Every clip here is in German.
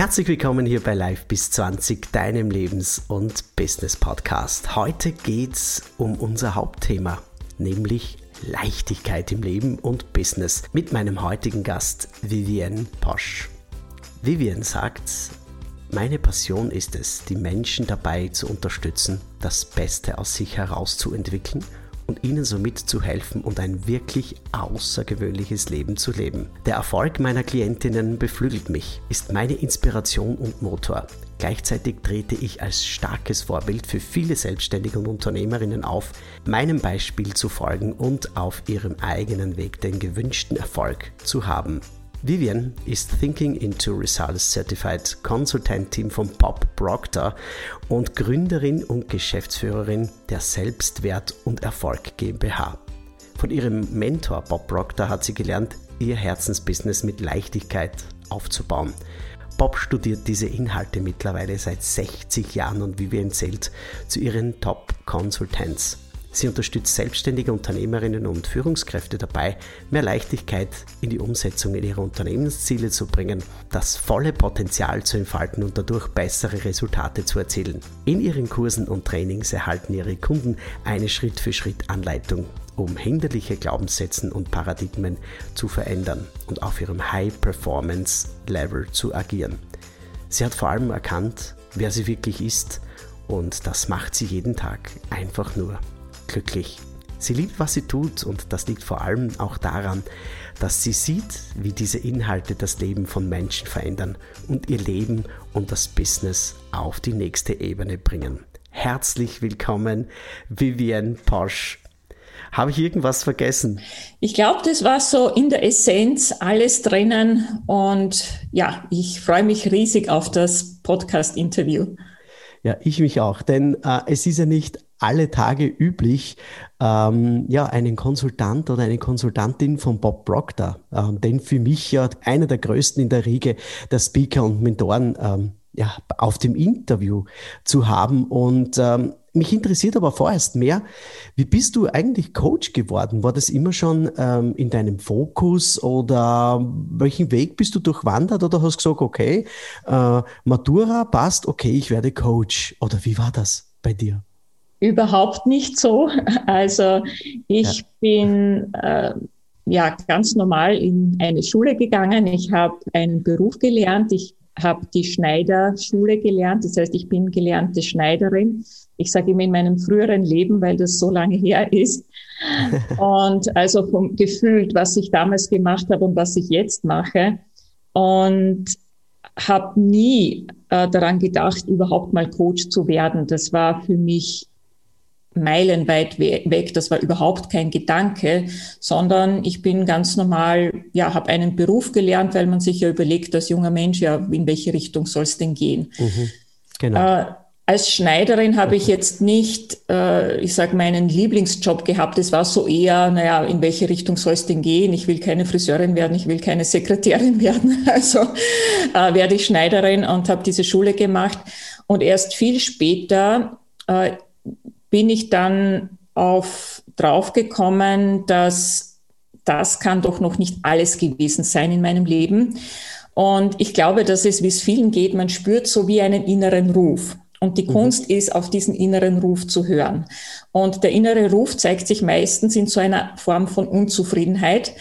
Herzlich willkommen hier bei Live bis 20, deinem Lebens- und Business-Podcast. Heute geht es um unser Hauptthema, nämlich Leichtigkeit im Leben und Business mit meinem heutigen Gast Vivienne Posch. Vivienne sagt, meine Passion ist es, die Menschen dabei zu unterstützen, das Beste aus sich herauszuentwickeln und ihnen somit zu helfen und ein wirklich außergewöhnliches Leben zu leben. Der Erfolg meiner Klientinnen beflügelt mich, ist meine Inspiration und Motor. Gleichzeitig trete ich als starkes Vorbild für viele Selbstständige und Unternehmerinnen auf, meinem Beispiel zu folgen und auf ihrem eigenen Weg den gewünschten Erfolg zu haben. Vivian ist Thinking into Results Certified Consultant Team von Bob Proctor und Gründerin und Geschäftsführerin der Selbstwert und Erfolg GmbH. Von ihrem Mentor Bob Proctor hat sie gelernt, ihr Herzensbusiness mit Leichtigkeit aufzubauen. Bob studiert diese Inhalte mittlerweile seit 60 Jahren und Vivian zählt zu ihren Top Consultants. Sie unterstützt selbstständige Unternehmerinnen und Führungskräfte dabei, mehr Leichtigkeit in die Umsetzung in ihre Unternehmensziele zu bringen, das volle Potenzial zu entfalten und dadurch bessere Resultate zu erzielen. In ihren Kursen und Trainings erhalten ihre Kunden eine Schritt-für-Schritt-Anleitung, um hinderliche Glaubenssätze und Paradigmen zu verändern und auf ihrem High-Performance-Level zu agieren. Sie hat vor allem erkannt, wer sie wirklich ist und das macht sie jeden Tag einfach nur glücklich. Sie liebt, was sie tut und das liegt vor allem auch daran, dass sie sieht, wie diese Inhalte das Leben von Menschen verändern und ihr Leben und das Business auf die nächste Ebene bringen. Herzlich willkommen, Vivienne Posch. Habe ich irgendwas vergessen? Ich glaube, das war so in der Essenz alles drinnen und ja, ich freue mich riesig auf das Podcast-Interview. Ja, ich mich auch, denn äh, es ist ja nicht alle Tage üblich, ähm, ja, einen Konsultant oder eine Konsultantin von Bob Proctor, ähm, denn für mich ja einer der größten in der Riege der Speaker und Mentoren ähm, ja, auf dem Interview zu haben. Und ähm, mich interessiert aber vorerst mehr, wie bist du eigentlich Coach geworden? War das immer schon ähm, in deinem Fokus oder welchen Weg bist du durchwandert oder hast gesagt, okay, äh, Matura passt, okay, ich werde Coach? Oder wie war das bei dir? Überhaupt nicht so. Also ich ja. bin äh, ja ganz normal in eine Schule gegangen. Ich habe einen Beruf gelernt. Ich habe die Schneiderschule gelernt. Das heißt, ich bin gelernte Schneiderin. Ich sage immer in meinem früheren Leben, weil das so lange her ist. Und also vom gefühlt, was ich damals gemacht habe und was ich jetzt mache. Und habe nie äh, daran gedacht, überhaupt mal Coach zu werden. Das war für mich meilenweit weg. Das war überhaupt kein Gedanke, sondern ich bin ganz normal, ja, habe einen Beruf gelernt, weil man sich ja überlegt, als junger Mensch, ja, in welche Richtung soll es denn gehen? Mhm, genau. Äh, als Schneiderin habe ich jetzt nicht, äh, ich sage, meinen Lieblingsjob gehabt. Es war so eher, naja, in welche Richtung soll es denn gehen? Ich will keine Friseurin werden, ich will keine Sekretärin werden. Also äh, werde ich Schneiderin und habe diese Schule gemacht. Und erst viel später äh, bin ich dann auf draufgekommen, dass das kann doch noch nicht alles gewesen sein in meinem Leben. Und ich glaube, dass es, wie es vielen geht, man spürt so wie einen inneren Ruf. Und die mhm. Kunst ist, auf diesen inneren Ruf zu hören. Und der innere Ruf zeigt sich meistens in so einer Form von Unzufriedenheit.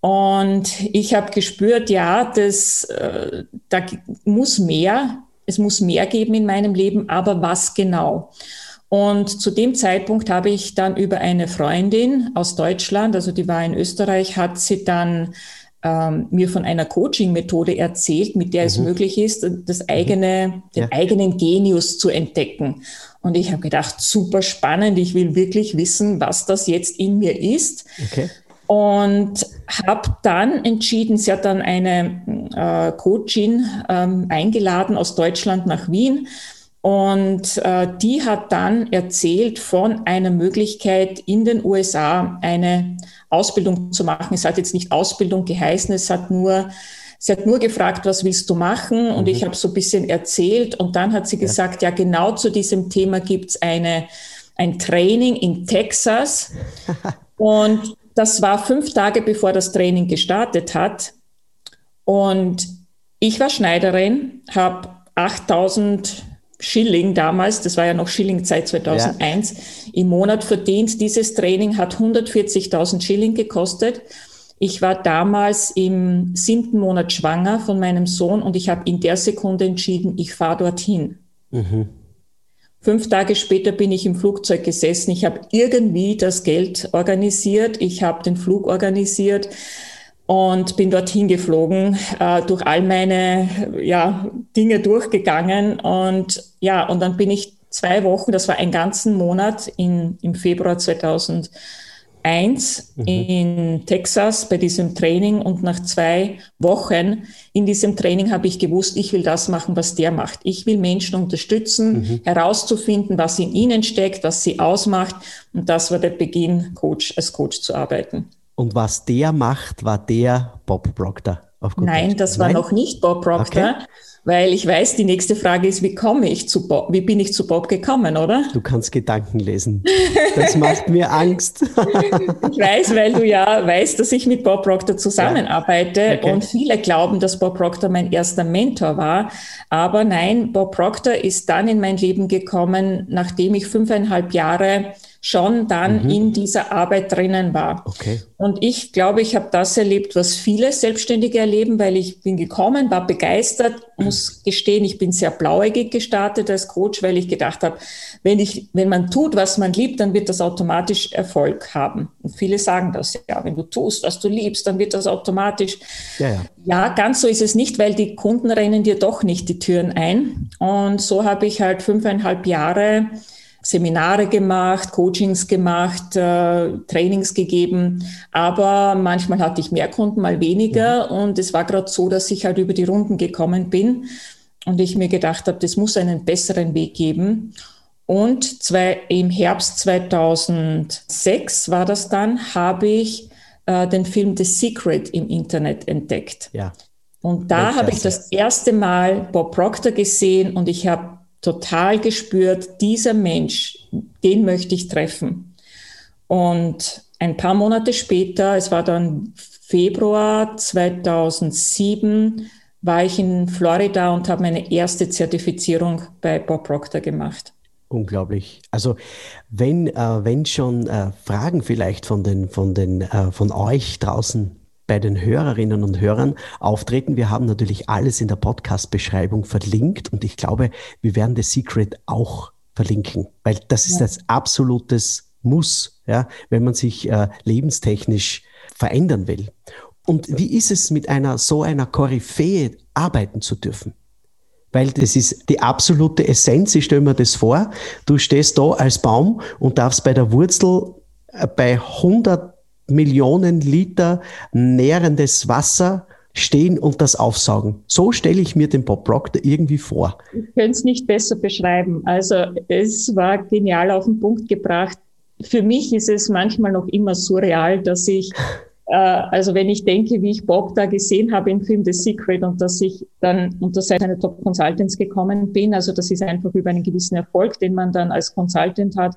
Und ich habe gespürt, ja, das, äh, da muss mehr, es muss mehr geben in meinem Leben, aber was genau? Und zu dem Zeitpunkt habe ich dann über eine Freundin aus Deutschland, also die war in Österreich, hat sie dann ähm, mir von einer Coaching-Methode erzählt, mit der mhm. es möglich ist, das mhm. eigene, ja. den eigenen Genius zu entdecken. Und ich habe gedacht, super spannend, ich will wirklich wissen, was das jetzt in mir ist. Okay. Und habe dann entschieden, sie hat dann eine äh, Coachin ähm, eingeladen aus Deutschland nach Wien und äh, die hat dann erzählt von einer Möglichkeit in den USA eine Ausbildung zu machen. Es hat jetzt nicht Ausbildung geheißen, es hat nur, sie hat nur gefragt, was willst du machen? Und mhm. ich habe so ein bisschen erzählt und dann hat sie ja. gesagt, ja, genau zu diesem Thema gibt's eine, ein Training in Texas. und das war fünf Tage bevor das Training gestartet hat. Und ich war Schneiderin, habe 8000 Schilling damals, das war ja noch Schillingzeit 2001, ja. im Monat verdient. Dieses Training hat 140.000 Schilling gekostet. Ich war damals im siebten Monat schwanger von meinem Sohn und ich habe in der Sekunde entschieden, ich fahre dorthin. Mhm. Fünf Tage später bin ich im Flugzeug gesessen. Ich habe irgendwie das Geld organisiert. Ich habe den Flug organisiert und bin dorthin geflogen, äh, durch all meine ja, Dinge durchgegangen. Und ja, und dann bin ich zwei Wochen, das war einen ganzen Monat in, im Februar 2000 eins mhm. in Texas bei diesem Training und nach zwei Wochen in diesem Training habe ich gewusst, ich will das machen, was der macht. Ich will Menschen unterstützen, mhm. herauszufinden, was in ihnen steckt, was sie ausmacht. Und das war der Beginn, Coach, als Coach zu arbeiten. Und was der macht, war der Bob Proctor. Nein, das war Nein? noch nicht Bob Proctor. Okay weil ich weiß, die nächste Frage ist, wie komme ich zu Bob? Wie bin ich zu Bob gekommen, oder? Du kannst Gedanken lesen. Das macht mir Angst. ich weiß, weil du ja weißt, dass ich mit Bob Proctor zusammenarbeite ja. okay. und viele glauben, dass Bob Proctor mein erster Mentor war. Aber nein, Bob Proctor ist dann in mein Leben gekommen, nachdem ich fünfeinhalb Jahre schon dann mhm. in dieser Arbeit drinnen war. Okay. Und ich glaube, ich habe das erlebt, was viele Selbstständige erleben, weil ich bin gekommen, war begeistert, muss gestehen, ich bin sehr blauäugig gestartet als Coach, weil ich gedacht habe, wenn ich, wenn man tut, was man liebt, dann wird das automatisch Erfolg haben. Und viele sagen das, ja, wenn du tust, was du liebst, dann wird das automatisch. Ja, ja. ja ganz so ist es nicht, weil die Kunden rennen dir doch nicht die Türen ein. Und so habe ich halt fünfeinhalb Jahre Seminare gemacht, Coachings gemacht, äh, Trainings gegeben. Aber manchmal hatte ich mehr Kunden, mal weniger. Mhm. Und es war gerade so, dass ich halt über die Runden gekommen bin und ich mir gedacht habe, das muss einen besseren Weg geben. Und zwei, im Herbst 2006 war das dann, habe ich äh, den Film The Secret im Internet entdeckt. Ja. Und da habe ich das erste Mal Bob Proctor gesehen und ich habe total gespürt, dieser Mensch, den möchte ich treffen. Und ein paar Monate später, es war dann Februar 2007, war ich in Florida und habe meine erste Zertifizierung bei Bob Proctor gemacht. Unglaublich. Also wenn, äh, wenn schon äh, Fragen vielleicht von den, von den, äh, von euch draußen bei den Hörerinnen und Hörern auftreten. Wir haben natürlich alles in der Podcast-Beschreibung verlinkt und ich glaube, wir werden The Secret auch verlinken, weil das ist ja. das absolutes Muss, ja, wenn man sich äh, lebenstechnisch verändern will. Und wie ist es mit einer so einer Koryphäe arbeiten zu dürfen? Weil das ist die absolute Essenz. Ich stelle mir das vor. Du stehst da als Baum und darfst bei der Wurzel äh, bei 100 Millionen Liter nährendes Wasser stehen und das aufsaugen. So stelle ich mir den Bob Proctor irgendwie vor. Ich könnte es nicht besser beschreiben. Also es war genial auf den Punkt gebracht. Für mich ist es manchmal noch immer surreal, dass ich, äh, also wenn ich denke, wie ich Bob da gesehen habe im Film The Secret und dass ich dann unter seine Top Consultants gekommen bin, also das ist einfach über einen gewissen Erfolg, den man dann als Consultant hat,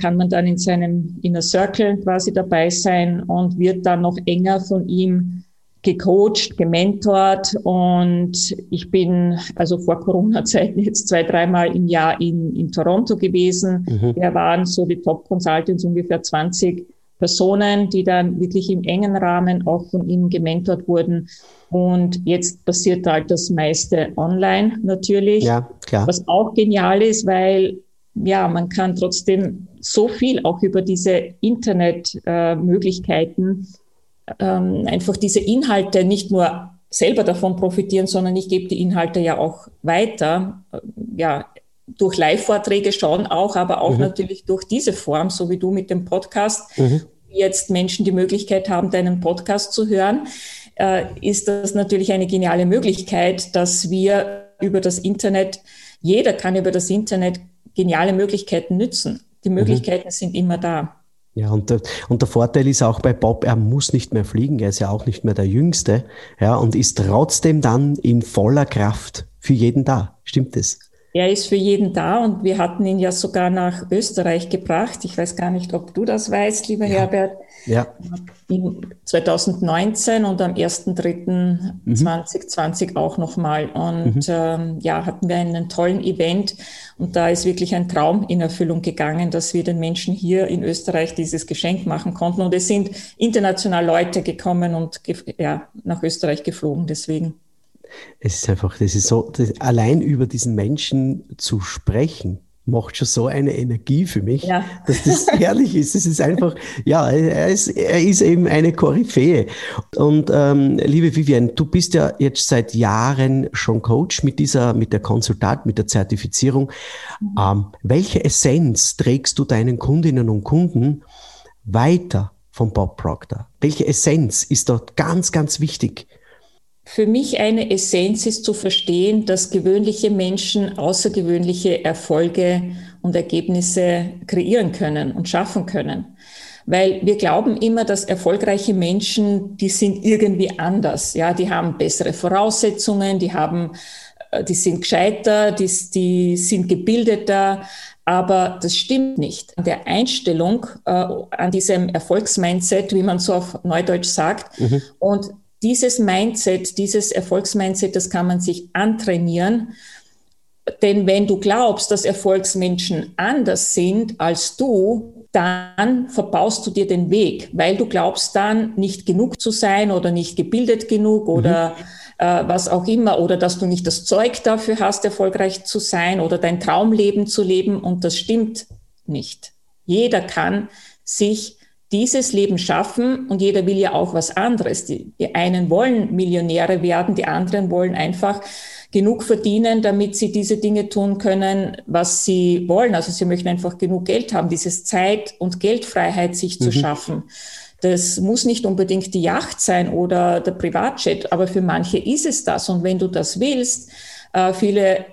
kann man dann in seinem Inner Circle quasi dabei sein und wird dann noch enger von ihm gecoacht, gementort und ich bin also vor Corona-Zeiten jetzt zwei, dreimal im Jahr in, in Toronto gewesen. Mhm. Wir waren so die Top Consultants, ungefähr 20 Personen, die dann wirklich im engen Rahmen auch von ihm gementort wurden. Und jetzt passiert halt das meiste online natürlich. Ja, klar. Was auch genial ist, weil ja, man kann trotzdem so viel auch über diese Internetmöglichkeiten äh, ähm, einfach diese Inhalte nicht nur selber davon profitieren, sondern ich gebe die Inhalte ja auch weiter. Ja, durch Live-Vorträge schon auch, aber auch mhm. natürlich durch diese Form, so wie du mit dem Podcast, mhm. jetzt Menschen die Möglichkeit haben, deinen Podcast zu hören, äh, ist das natürlich eine geniale Möglichkeit, dass wir über das Internet, jeder kann über das Internet geniale Möglichkeiten nützen. Die. Möglichkeiten mhm. sind immer da. Ja, und der, und der Vorteil ist auch bei Bob, er muss nicht mehr fliegen, er ist ja auch nicht mehr der Jüngste, ja, und ist trotzdem dann in voller Kraft für jeden da. Stimmt das? Er ist für jeden da und wir hatten ihn ja sogar nach Österreich gebracht. Ich weiß gar nicht, ob du das weißt, lieber ja. Herbert. Ja. 2019 und am 1.3.2020 mhm. auch nochmal. Und mhm. ähm, ja, hatten wir einen tollen Event und da ist wirklich ein Traum in Erfüllung gegangen, dass wir den Menschen hier in Österreich dieses Geschenk machen konnten. Und es sind international Leute gekommen und ja, nach Österreich geflogen deswegen. Es ist einfach, das ist so, das, allein über diesen Menschen zu sprechen, macht schon so eine Energie für mich, ja. dass das herrlich ist. Es ist einfach, ja, er ist, er ist eben eine Koryphäe. Und ähm, liebe Vivian, du bist ja jetzt seit Jahren schon Coach mit dieser, mit der Konsultat, mit der Zertifizierung. Mhm. Ähm, welche Essenz trägst du deinen Kundinnen und Kunden weiter von Bob Proctor? Welche Essenz ist dort ganz, ganz wichtig? Für mich eine Essenz ist zu verstehen, dass gewöhnliche Menschen außergewöhnliche Erfolge und Ergebnisse kreieren können und schaffen können. Weil wir glauben immer, dass erfolgreiche Menschen, die sind irgendwie anders. Ja, die haben bessere Voraussetzungen, die haben, äh, die sind gescheiter, die, die sind gebildeter. Aber das stimmt nicht. An der Einstellung, äh, an diesem Erfolgsmindset, wie man so auf Neudeutsch sagt, mhm. und dieses Mindset, dieses Erfolgsmindset, das kann man sich antrainieren. Denn wenn du glaubst, dass Erfolgsmenschen anders sind als du, dann verbaust du dir den Weg, weil du glaubst dann nicht genug zu sein oder nicht gebildet genug oder mhm. äh, was auch immer oder dass du nicht das Zeug dafür hast, erfolgreich zu sein oder dein Traumleben zu leben und das stimmt nicht. Jeder kann sich dieses Leben schaffen und jeder will ja auch was anderes. Die, die einen wollen Millionäre werden, die anderen wollen einfach genug verdienen, damit sie diese Dinge tun können, was sie wollen. Also sie möchten einfach genug Geld haben, dieses Zeit- und Geldfreiheit sich mhm. zu schaffen. Das muss nicht unbedingt die Yacht sein oder der Privatjet, aber für manche ist es das. Und wenn du das willst, äh, viele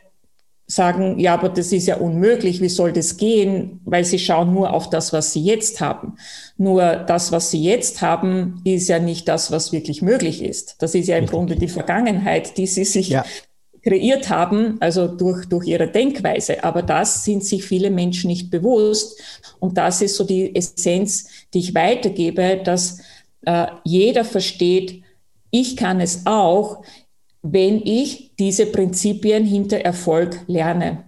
sagen, ja, aber das ist ja unmöglich, wie soll das gehen? Weil sie schauen nur auf das, was sie jetzt haben. Nur das, was sie jetzt haben, ist ja nicht das, was wirklich möglich ist. Das ist ja im Grunde die Vergangenheit, die sie sich ja. kreiert haben, also durch, durch ihre Denkweise. Aber das sind sich viele Menschen nicht bewusst. Und das ist so die Essenz, die ich weitergebe, dass äh, jeder versteht, ich kann es auch, wenn ich diese Prinzipien hinter Erfolg lerne.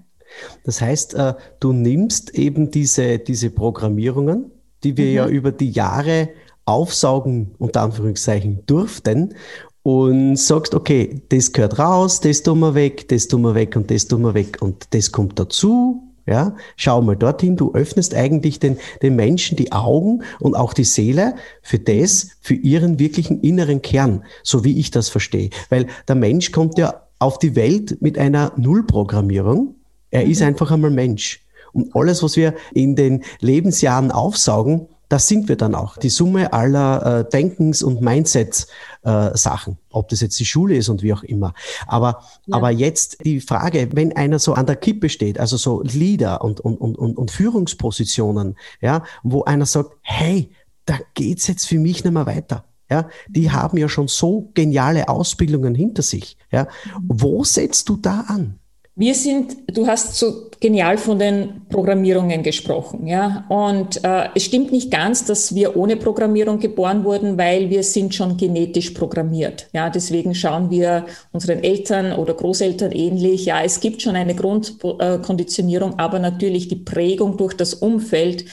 Das heißt, äh, du nimmst eben diese, diese Programmierungen, die wir mhm. ja über die Jahre aufsaugen, unter Anführungszeichen, durften und sagst, okay, das gehört raus, das tun wir weg, das tun wir weg und das tun wir weg und das kommt dazu ja, schau mal dorthin, du öffnest eigentlich den, den Menschen die Augen und auch die Seele für das, für ihren wirklichen inneren Kern, so wie ich das verstehe. Weil der Mensch kommt ja auf die Welt mit einer Nullprogrammierung. Er mhm. ist einfach einmal Mensch. Und alles, was wir in den Lebensjahren aufsaugen, das sind wir dann auch. Die Summe aller äh, Denkens- und Mindset-Sachen, äh, ob das jetzt die Schule ist und wie auch immer. Aber, ja. aber jetzt die Frage, wenn einer so an der Kippe steht, also so Leader und, und, und, und, und Führungspositionen, ja, wo einer sagt, hey, da geht's jetzt für mich nicht mehr weiter. Ja, die haben ja schon so geniale Ausbildungen hinter sich. Ja, mhm. wo setzt du da an? Wir sind, du hast so genial von den Programmierungen gesprochen, ja. Und äh, es stimmt nicht ganz, dass wir ohne Programmierung geboren wurden, weil wir sind schon genetisch programmiert. Ja, deswegen schauen wir unseren Eltern oder Großeltern ähnlich. Ja, es gibt schon eine Grundkonditionierung, aber natürlich die Prägung durch das Umfeld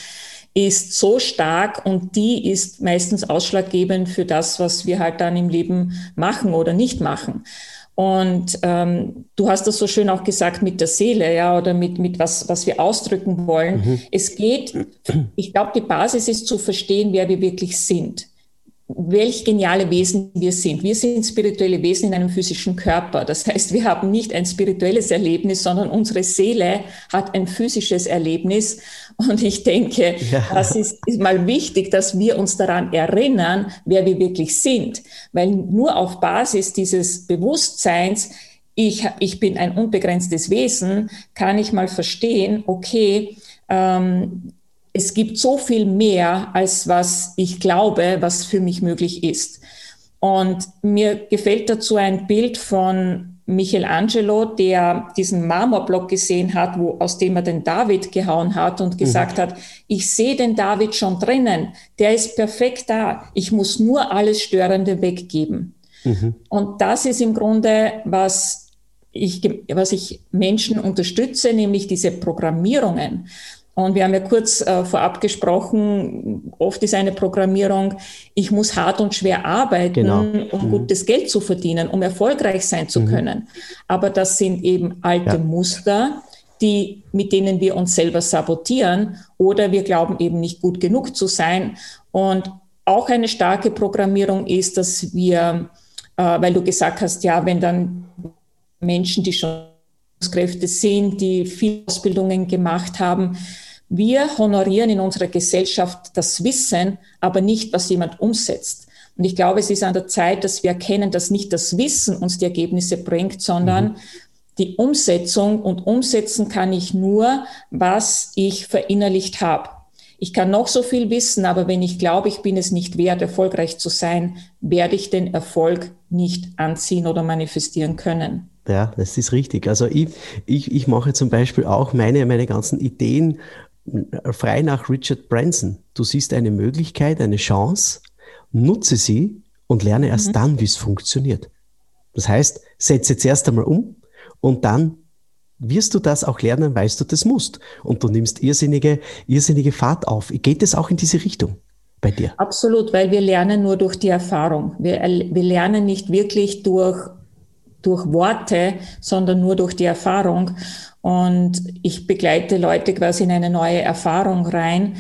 ist so stark und die ist meistens ausschlaggebend für das, was wir halt dann im Leben machen oder nicht machen. Und ähm, du hast das so schön auch gesagt mit der Seele, ja, oder mit, mit was, was wir ausdrücken wollen. Mhm. Es geht, ich glaube, die Basis ist zu verstehen, wer wir wirklich sind welch geniale Wesen wir sind. Wir sind spirituelle Wesen in einem physischen Körper. Das heißt, wir haben nicht ein spirituelles Erlebnis, sondern unsere Seele hat ein physisches Erlebnis. Und ich denke, ja. das ist, ist mal wichtig, dass wir uns daran erinnern, wer wir wirklich sind. Weil nur auf Basis dieses Bewusstseins, ich, ich bin ein unbegrenztes Wesen, kann ich mal verstehen, okay, ähm, es gibt so viel mehr, als was ich glaube, was für mich möglich ist. Und mir gefällt dazu ein Bild von Michelangelo, der diesen Marmorblock gesehen hat, wo, aus dem er den David gehauen hat und gesagt mhm. hat, ich sehe den David schon drinnen, der ist perfekt da, ich muss nur alles Störende weggeben. Mhm. Und das ist im Grunde, was ich, was ich Menschen unterstütze, nämlich diese Programmierungen. Und wir haben ja kurz äh, vorab gesprochen, oft ist eine Programmierung, ich muss hart und schwer arbeiten, genau. um mhm. gutes Geld zu verdienen, um erfolgreich sein zu mhm. können. Aber das sind eben alte ja. Muster, die, mit denen wir uns selber sabotieren oder wir glauben eben nicht gut genug zu sein. Und auch eine starke Programmierung ist, dass wir, äh, weil du gesagt hast, ja, wenn dann Menschen, die schon Kräfte sind, die viele Ausbildungen gemacht haben, wir honorieren in unserer Gesellschaft das Wissen, aber nicht, was jemand umsetzt. Und ich glaube, es ist an der Zeit, dass wir erkennen, dass nicht das Wissen uns die Ergebnisse bringt, sondern mhm. die Umsetzung. Und umsetzen kann ich nur, was ich verinnerlicht habe. Ich kann noch so viel wissen, aber wenn ich glaube, ich bin es nicht wert, erfolgreich zu sein, werde ich den Erfolg nicht anziehen oder manifestieren können. Ja, das ist richtig. Also ich, ich, ich mache zum Beispiel auch meine, meine ganzen Ideen frei nach Richard Branson. Du siehst eine Möglichkeit, eine Chance, nutze sie und lerne erst mhm. dann, wie es funktioniert. Das heißt, setze zuerst einmal um und dann wirst du das auch lernen, weißt du das musst. Und du nimmst irrsinnige, irrsinnige Fahrt auf. Geht es auch in diese Richtung? Bei dir? Absolut, weil wir lernen nur durch die Erfahrung. Wir, wir lernen nicht wirklich durch, durch Worte, sondern nur durch die Erfahrung. Und ich begleite Leute quasi in eine neue Erfahrung rein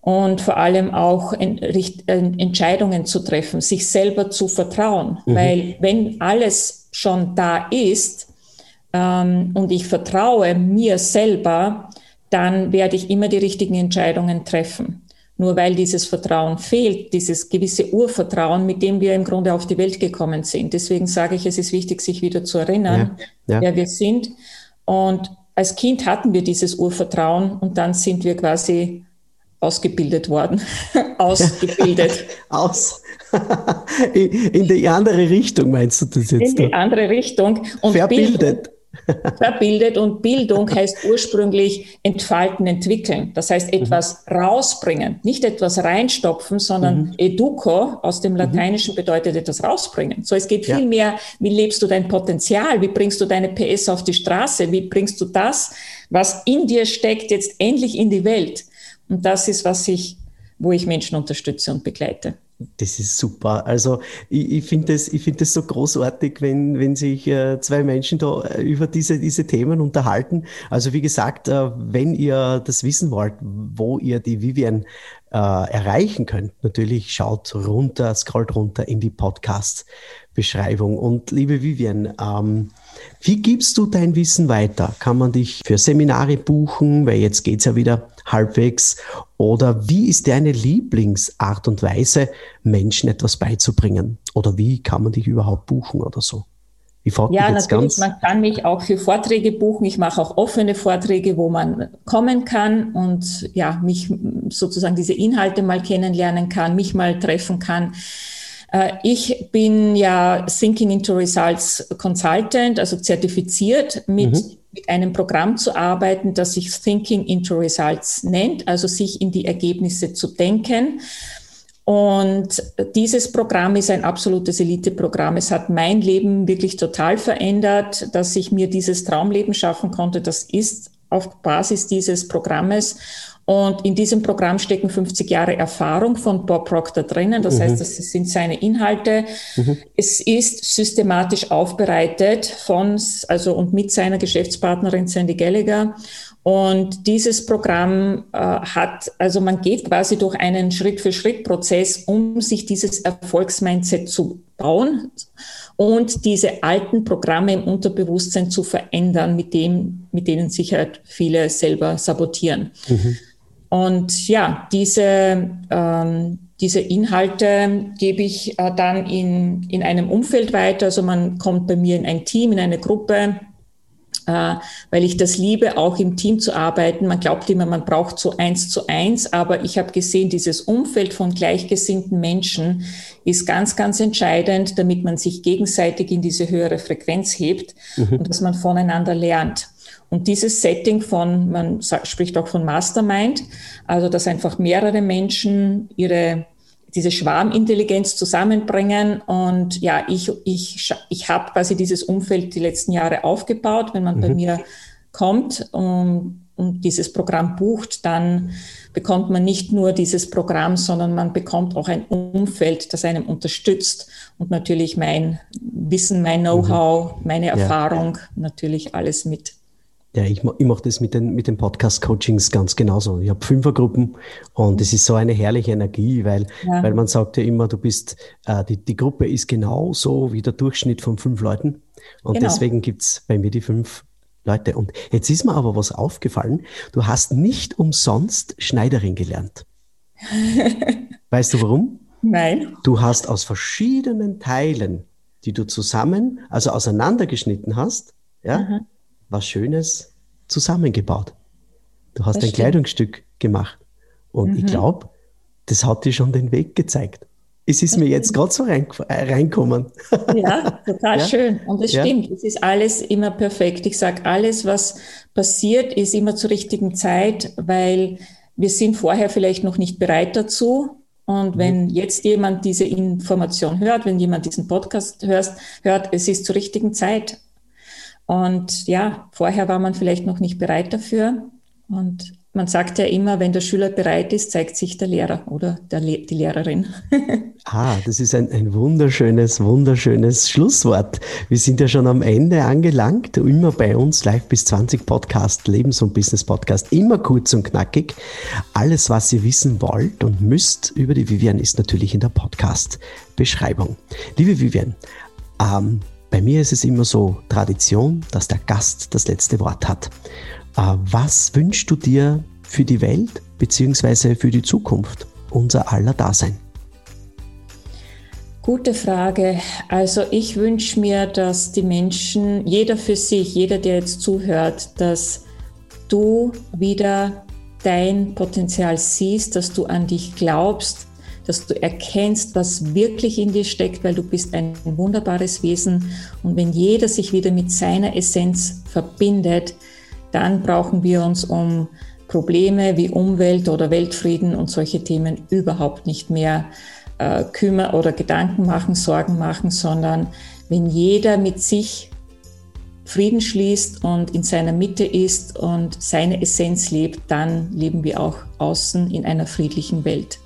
und vor allem auch Entscheidungen zu treffen, sich selber zu vertrauen. Mhm. Weil wenn alles schon da ist ähm, und ich vertraue mir selber, dann werde ich immer die richtigen Entscheidungen treffen. Nur weil dieses Vertrauen fehlt, dieses gewisse Urvertrauen, mit dem wir im Grunde auf die Welt gekommen sind. Deswegen sage ich, es ist wichtig, sich wieder zu erinnern, ja, ja. wer wir sind und als Kind hatten wir dieses Urvertrauen und dann sind wir quasi ausgebildet worden. ausgebildet. Aus. In die andere Richtung meinst du das jetzt? In die andere Richtung. Und Verbildet. Verbildet und Bildung heißt ursprünglich entfalten, entwickeln. Das heißt mhm. etwas mhm. rausbringen, nicht etwas reinstopfen, sondern mhm. educo aus dem mhm. Lateinischen bedeutet etwas rausbringen. So, es geht viel ja. mehr, wie lebst du dein Potenzial, wie bringst du deine PS auf die Straße, wie bringst du das, was in dir steckt, jetzt endlich in die Welt. Und das ist, was ich, wo ich Menschen unterstütze und begleite. Das ist super. Also ich, ich finde das, find das so großartig, wenn, wenn sich äh, zwei Menschen da äh, über diese, diese Themen unterhalten. Also wie gesagt, äh, wenn ihr das wissen wollt, wo ihr die Vivian äh, erreichen könnt, natürlich schaut runter, scrollt runter in die Podcast-Beschreibung. Und liebe Vivian, ähm, wie gibst du dein Wissen weiter? Kann man dich für Seminare buchen? Weil jetzt geht's ja wieder halbwegs? Oder wie ist deine Lieblingsart und Weise, Menschen etwas beizubringen? Oder wie kann man dich überhaupt buchen oder so? Ja, natürlich, man kann mich auch für Vorträge buchen. Ich mache auch offene Vorträge, wo man kommen kann und ja, mich sozusagen diese Inhalte mal kennenlernen kann, mich mal treffen kann. Äh, ich bin ja Thinking into Results Consultant, also zertifiziert mit, mhm. Mit einem Programm zu arbeiten, das sich Thinking into Results nennt, also sich in die Ergebnisse zu denken. Und dieses Programm ist ein absolutes Elite-Programm. Es hat mein Leben wirklich total verändert, dass ich mir dieses Traumleben schaffen konnte. Das ist auf Basis dieses Programmes. Und in diesem Programm stecken 50 Jahre Erfahrung von Bob Proctor drinnen. Das mhm. heißt, das sind seine Inhalte. Mhm. Es ist systematisch aufbereitet von, also und mit seiner Geschäftspartnerin Sandy Gallagher. Und dieses Programm äh, hat, also man geht quasi durch einen Schritt-für-Schritt-Prozess, um sich dieses Erfolgsmindset zu bauen und diese alten Programme im Unterbewusstsein zu verändern, mit dem, mit denen sich halt viele selber sabotieren. Mhm. Und ja, diese, ähm, diese Inhalte gebe ich äh, dann in, in einem Umfeld weiter. Also man kommt bei mir in ein Team, in eine Gruppe. äh, weil ich das liebe, auch im Team zu arbeiten. Man glaubt immer, man braucht so eins zu eins, aber ich habe gesehen, dieses Umfeld von gleichgesinnten Menschen ist ganz, ganz entscheidend, damit man sich gegenseitig in diese höhere Frequenz hebt mhm. und dass man voneinander lernt. Und dieses Setting von, man spricht auch von Mastermind, also dass einfach mehrere Menschen ihre diese Schwarmintelligenz zusammenbringen. Und ja, ich, ich, ich habe quasi dieses Umfeld die letzten Jahre aufgebaut. Wenn man mhm. bei mir kommt und, und dieses Programm bucht, dann bekommt man nicht nur dieses Programm, sondern man bekommt auch ein Umfeld, das einem unterstützt und natürlich mein Wissen, mein Know-how, mhm. meine Erfahrung, ja. natürlich alles mit ja, ich, ich mache das mit den, mit den Podcast-Coachings ganz genauso. Ich habe Fünfergruppen und es ist so eine herrliche Energie, weil, ja. weil man sagt ja immer, du bist, äh, die, die Gruppe ist genauso wie der Durchschnitt von fünf Leuten. Und genau. deswegen gibt's bei mir die fünf Leute. Und jetzt ist mir aber was aufgefallen. Du hast nicht umsonst Schneiderin gelernt. weißt du warum? Nein. Du hast aus verschiedenen Teilen, die du zusammen, also auseinandergeschnitten hast, ja, mhm was Schönes zusammengebaut. Du hast das ein stimmt. Kleidungsstück gemacht. Und mhm. ich glaube, das hat dir schon den Weg gezeigt. Es ist das mir jetzt gerade so rein, äh, reinkommen. Ja, total ja? schön. Und es ja? stimmt, es ist alles immer perfekt. Ich sage, alles, was passiert, ist immer zur richtigen Zeit, weil wir sind vorher vielleicht noch nicht bereit dazu. Und mhm. wenn jetzt jemand diese Information hört, wenn jemand diesen Podcast hört, hört, es ist zur richtigen Zeit. Und ja, vorher war man vielleicht noch nicht bereit dafür. Und man sagt ja immer, wenn der Schüler bereit ist, zeigt sich der Lehrer oder der Le die Lehrerin. ah, das ist ein, ein wunderschönes, wunderschönes Schlusswort. Wir sind ja schon am Ende angelangt. Immer bei uns Live bis 20 Podcast, Lebens- und Business Podcast. Immer kurz und knackig. Alles, was ihr wissen wollt und müsst über die Vivian, ist natürlich in der Podcast-Beschreibung. Liebe Vivian, ähm, bei mir ist es immer so Tradition, dass der Gast das letzte Wort hat. Äh, was wünschst du dir für die Welt bzw. für die Zukunft, unser aller Dasein? Gute Frage. Also ich wünsche mir, dass die Menschen, jeder für sich, jeder, der jetzt zuhört, dass du wieder dein Potenzial siehst, dass du an dich glaubst, dass du erkennst, was wirklich in dir steckt, weil du bist ein wunderbares Wesen. Und wenn jeder sich wieder mit seiner Essenz verbindet, dann brauchen wir uns um Probleme wie Umwelt oder Weltfrieden und solche Themen überhaupt nicht mehr äh, kümmern oder Gedanken machen, Sorgen machen, sondern wenn jeder mit sich Frieden schließt und in seiner Mitte ist und seine Essenz lebt, dann leben wir auch außen in einer friedlichen Welt.